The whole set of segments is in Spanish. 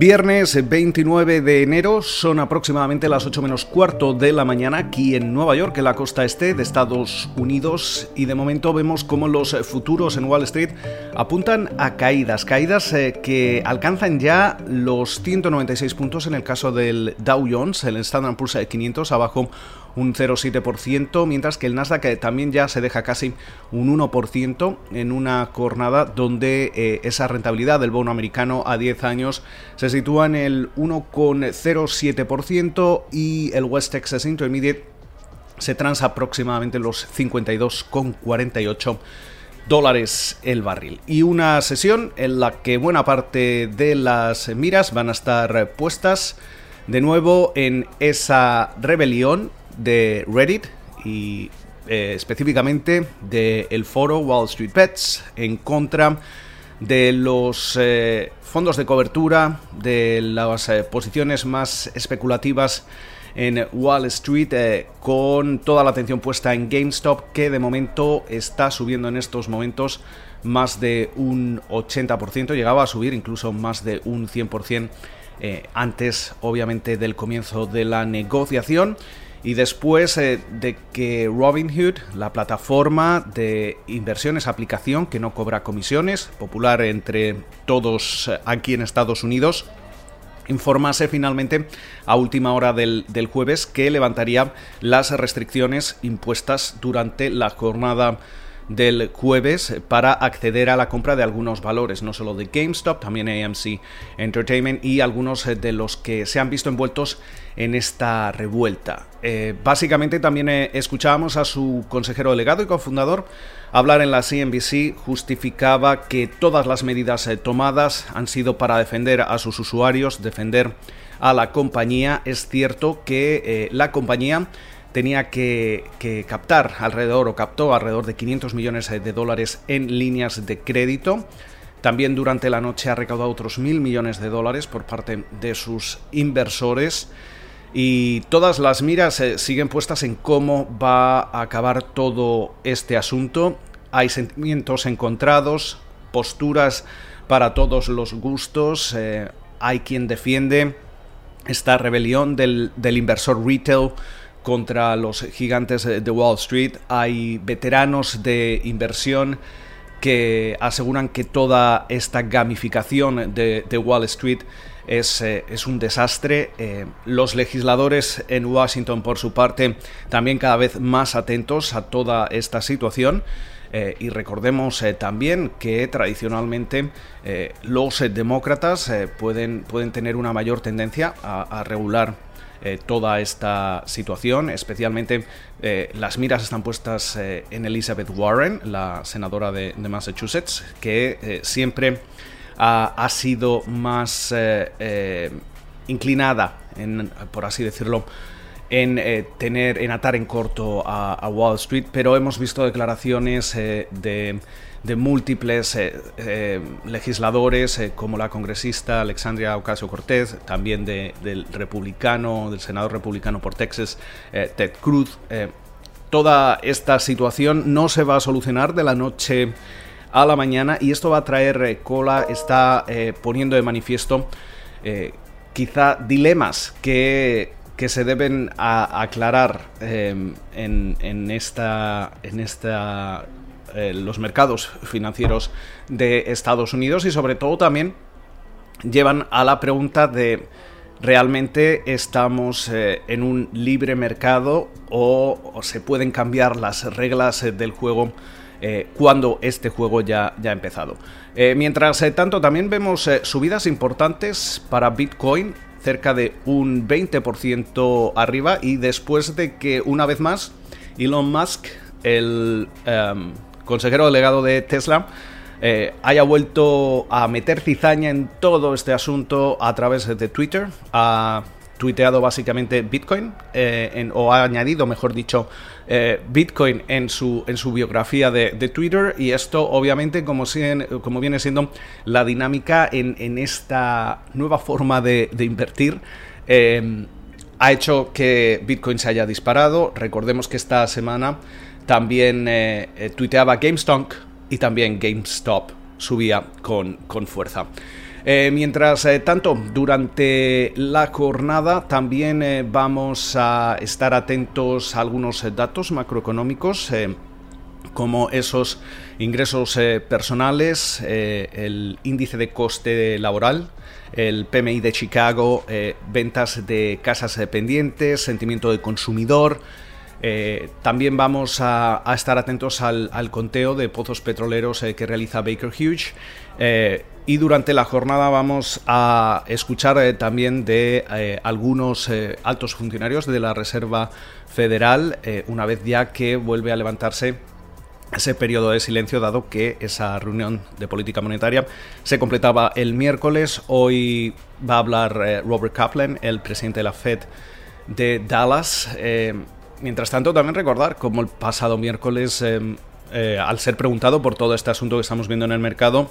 Viernes 29 de enero son aproximadamente las 8 menos cuarto de la mañana aquí en Nueva York, en la costa este de Estados Unidos, y de momento vemos cómo los futuros en Wall Street apuntan a caídas, caídas eh, que alcanzan ya los 196 puntos en el caso del Dow Jones, el Standard Poor's 500 abajo un 0,7%, mientras que el Nasdaq también ya se deja casi un 1% en una jornada donde eh, esa rentabilidad del bono americano a 10 años se sitúa en el 1,07% y el West Texas Intermediate se transa aproximadamente los 52,48 dólares el barril. Y una sesión en la que buena parte de las miras van a estar puestas de nuevo en esa rebelión de Reddit y eh, específicamente del foro Wall Street Bets en contra de los eh, fondos de cobertura, de las eh, posiciones más especulativas en Wall Street, con toda la atención puesta en GameStop, que de momento está subiendo en estos momentos más de un 80%, llegaba a subir incluso más de un 100% antes, obviamente, del comienzo de la negociación y después eh, de que Robinhood, la plataforma de inversiones, aplicación que no cobra comisiones, popular entre todos eh, aquí en Estados Unidos, informase finalmente a última hora del, del, jueves que levantaría las restricciones impuestas durante la jornada del jueves para acceder a la compra de algunos valores, no solo de GameStop, también AMC Entertainment y algunos de los que se han visto envueltos en esta revuelta. Eh, básicamente también eh, escuchábamos a su consejero delegado y cofundador hablar en la CNBC, justificaba que todas las medidas eh, tomadas han sido para defender a sus usuarios, defender a la compañía. Es cierto que la compañía tenía que, captar alrededor o captó alrededor de 500 millones de dólares en líneas de crédito. También durante la noche ha recaudado otros mil millones de dólares por parte de sus inversores. Y todas las miras eh, siguen puestas en cómo va a acabar todo este asunto. Hay sentimientos encontrados, posturas para todos los gustos. Eh, hay quien defiende esta rebelión del, del inversor retail contra los gigantes de Wall Street. Hay veteranos de inversión que aseguran que toda esta gamificación de, Wall Street es, eh, es un desastre. Eh, los legisladores en Washington, por su parte, también cada vez más atentos a toda esta situación. Eh, y recordemos también que tradicionalmente los demócratas pueden, pueden tener una mayor tendencia a regular toda esta situación, especialmente las miras están puestas en Elizabeth Warren, la senadora de, Massachusetts, que siempre ha, sido más inclinada, en, por así decirlo, en tener, en atar en corto a, Wall Street, pero hemos visto declaraciones de múltiples eh, eh, legisladores eh, como la congresista Alexandria Ocasio Cortez, también del republicano, del senador republicano por Texas, Ted Cruz. toda esta situación no se va a solucionar de la noche a la mañana y esto va a traer cola, está poniendo de manifiesto quizá dilemas que que se deben aclarar en, en, esta, en esta eh, los mercados financieros de Estados Unidos y sobre todo también llevan a la pregunta de realmente estamos eh, en un libre mercado o, se pueden cambiar las reglas eh, del juego cuando este juego ya, ya ha empezado. mientras tanto también vemos subidas importantes para Bitcoin cerca de un 20% arriba y después de que una vez más Elon Musk el em, consejero delegado de Tesla, eh, haya vuelto a meter cizaña en todo este asunto a través de Twitter. Tuiteado básicamente Bitcoin, eh, o ha añadido, mejor dicho, eh, Bitcoin en su, en su biografía de, Twitter. Y esto, obviamente, como, como viene siendo la dinámica en, esta nueva forma de, de invertir ha hecho que Bitcoin se haya disparado. Recordemos que esta semana también eh, eh, tuiteaba GameStonk y también GameStop subía con, con fuerza. Eh, mientras tanto, durante la jornada también vamos a estar atentos a algunos datos macroeconómicos como esos ingresos personales, el índice de coste laboral, el PMI de Chicago, ventas de casas dependientes, sentimiento de consumidor, eh, también vamos a, estar atentos al, conteo de pozos petroleros eh, que realiza Baker Hughes. Eh, y durante la jornada vamos a escuchar también de algunos altos funcionarios de la Reserva Federal, una vez ya que vuelve a levantarse ese periodo de silencio, dado que esa reunión de política monetaria se completaba el miércoles. Hoy va a hablar Robert Kaplan, el presidente de la Fed de Dallas. Mientras tanto, también recordar como el pasado miércoles, em, eh, al ser preguntado por todo este asunto que estamos viendo en el mercado,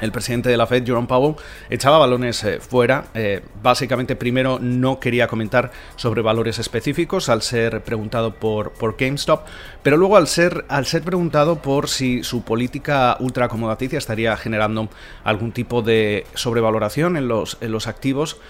el presidente de la Fed, Jerome Powell, echaba balones eh, fuera. Eh, básicamente, primero no quería comentar sobre valores específicos al ser preguntado por, por GameStop, pero luego al ser, al ser preguntado por si su política ultracomodaticia estaría generando algún tipo de sobrevaloración en los, en los activos,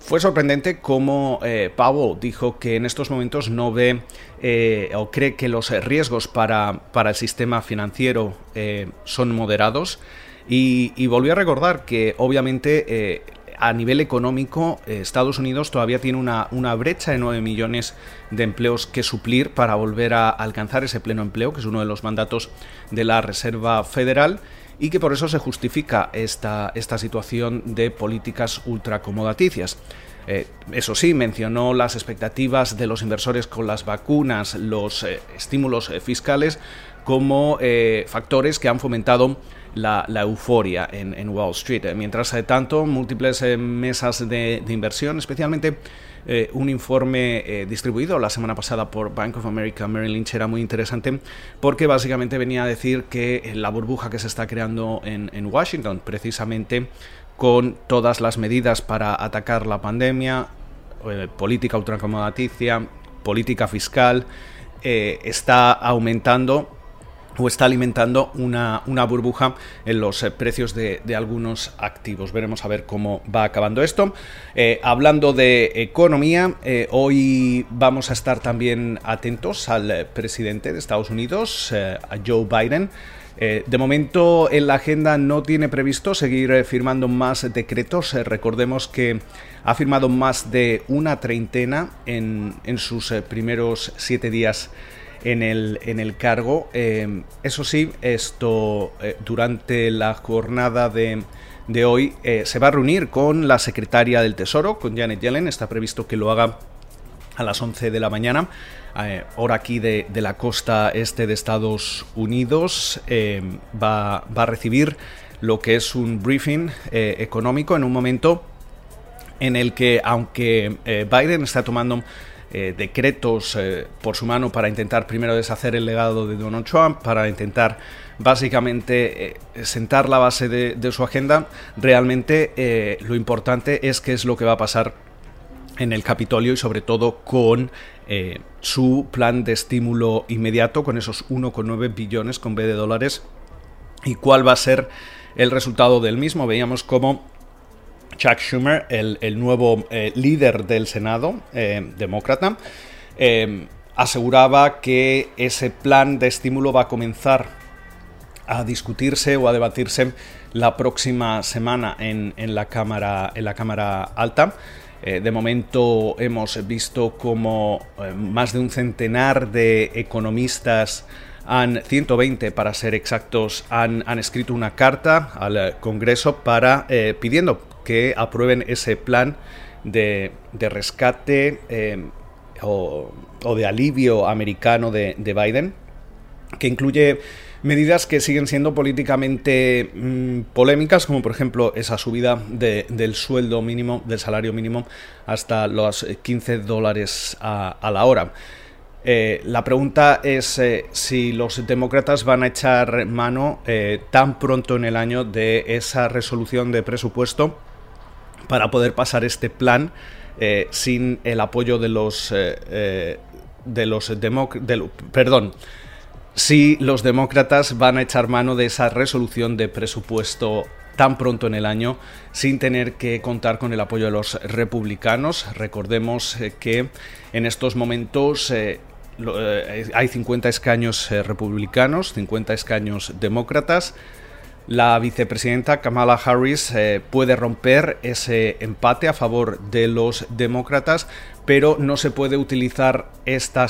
fue sorprendente cómo eh, Powell dijo que en estos momentos no ve eh, o cree que los riesgos para, el sistema financiero eh, son moderados. Y, volvió a recordar que obviamente a nivel económico Estados Unidos todavía tiene una, una, brecha de 9 millones de empleos que suplir para volver a alcanzar ese pleno empleo, que es uno de los mandatos de la Reserva Federal y que por eso se justifica esta, esta situación de políticas ultracomodaticias. Eh, eso sí, mencionó las expectativas de los inversores con las vacunas, los eh, estímulos eh, fiscales como factores que han fomentado la, euforia en, Wall Street. Mientras tanto, múltiples mesas de, inversión, especialmente eh, un informe eh, distribuido la semana pasada por Bank of America Merrill Lynch era muy interesante porque básicamente venía a decir que la burbuja que se está creando en, Washington, precisamente con todas las medidas para atacar la pandemia, eh, política ultracomodaticia, política fiscal, está aumentando o está alimentando una, burbuja en los eh, precios de, algunos activos. Veremos a ver cómo va acabando esto. Eh, hablando de economía, eh, hoy vamos a estar también atentos al presidente de Estados Unidos, Joe Biden. de momento en la agenda no tiene previsto seguir firmando más decretos. recordemos que ha firmado más de una treintena en, en sus primeros siete días en el, en el cargo. Eh, eso sí, esto eh, durante la jornada de, de hoy eh, se va a reunir con la secretaria del Tesoro, con Janet Yellen. Está previsto que lo haga a las 11 de la mañana, hora aquí de, de, la costa este de Estados Unidos. Va, va, a recibir lo que es un briefing económico en un momento en el que, aunque Biden está tomando eh, decretos eh, por su mano para intentar primero deshacer el legado de Donald Trump, para intentar básicamente eh, sentar la base de, su agenda, realmente lo importante es qué es lo que va a pasar en el Capitolio y sobre todo con su plan de estímulo inmediato, con esos 1,9 billones con B de dólares y cuál va a ser el resultado del mismo. Veíamos cómo Chuck Schumer, el, nuevo eh, líder del Senado, eh, demócrata, eh, aseguraba que ese plan de estímulo va a comenzar a discutirse o a debatirse la próxima semana en, la, cámara, en la Cámara Alta. de momento hemos visto como más de un centenar de economistas han 120 para ser exactos han, han escrito una carta al Congreso para pidiendo que aprueben ese plan de, rescate eh, o, de alivio americano de, Biden, que incluye medidas que siguen siendo políticamente mm, polémicas, como por ejemplo esa subida del sueldo mínimo, del salario mínimo, hasta los 15 dólares a, la hora. Eh, la pregunta es eh, si los demócratas van a echar mano tan pronto en el año de esa resolución de presupuesto para poder pasar este plan eh, sin el apoyo de los eh, eh, de los perdón si los demócratas van a echar mano de esa resolución de presupuesto tan pronto en el año sin tener que contar con el apoyo de los republicanos. Recordemos que en estos momentos hay 50 escaños republicanos, 50 escaños demócratas. La vicepresidenta Kamala Harris eh, puede romper ese empate a favor de los demócratas, pero no se puede utilizar esta,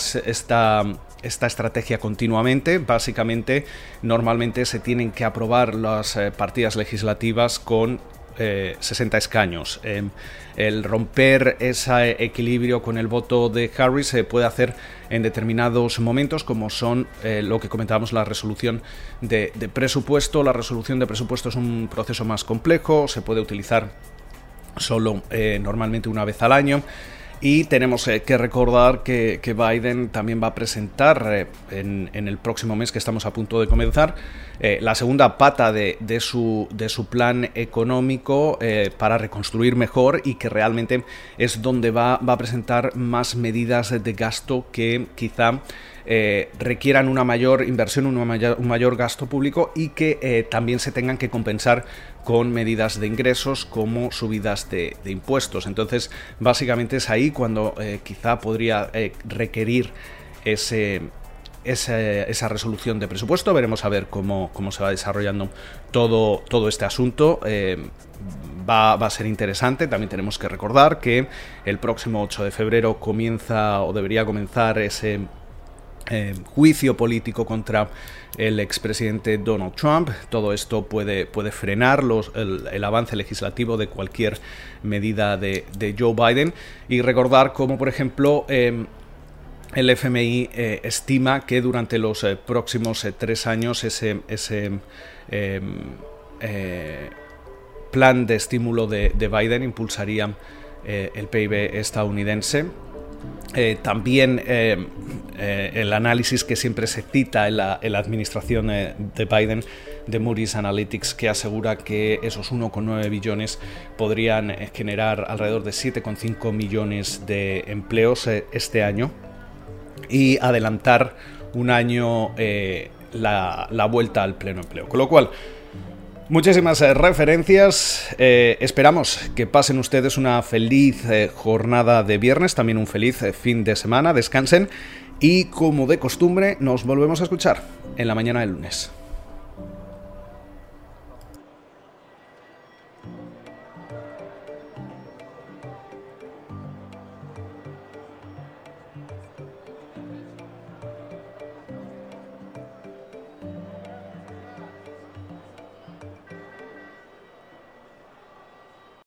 esta estrategia continuamente. Básicamente, normalmente se tienen que aprobar las eh, partidas legislativas con 60 eh, escaños. Em, el romper ese equilibrio con el voto de Harris se puede hacer en determinados momentos, como son eh, lo que comentábamos, la resolución de, presupuesto. La resolución de presupuesto es un proceso más complejo, se puede utilizar solo eh, normalmente una vez al año. Y tenemos eh, que recordar que, Biden también va a presentar eh, en, el próximo mes que estamos a punto de comenzar eh, la segunda pata de, su, de su, plan económico para reconstruir mejor y que realmente es donde va, va a presentar más medidas de gasto que quizá eh, requieran una mayor inversión, un mayor, gasto público y que eh, también se tengan que compensar con medidas de ingresos como subidas de, impuestos. Entonces, básicamente es ahí cuando eh, quizá podría requerir ese, esa, resolución de presupuesto. Veremos a ver cómo, cómo se va desarrollando todo, todo este asunto. Va, va, a ser interesante. También tenemos que recordar que el próximo 8 de febrero comienza o debería comenzar ese eh, juicio político contra el expresidente Donald Trump. Todo esto puede, puede frenar los, el, avance legislativo de cualquier medida de, Joe Biden. Y recordar cómo, por ejemplo, em, el FMI eh, estima que durante los eh, próximos tres años ese, ese em, plan de estímulo de, de Biden impulsaría el PIB estadounidense eh, también eh, eh, el análisis que siempre se cita en la, administración de Biden de Moody's Analytics que asegura que esos 1,9 billones podrían generar alrededor de 7,5 millones de empleos este año y adelantar un año la, la vuelta al pleno empleo. Con lo cual, Muchísimas eh, referencias. Eh, esperamos que pasen ustedes una feliz eh, jornada de viernes, también un feliz fin de semana. Descansen y como de costumbre nos volvemos a escuchar en la mañana del lunes.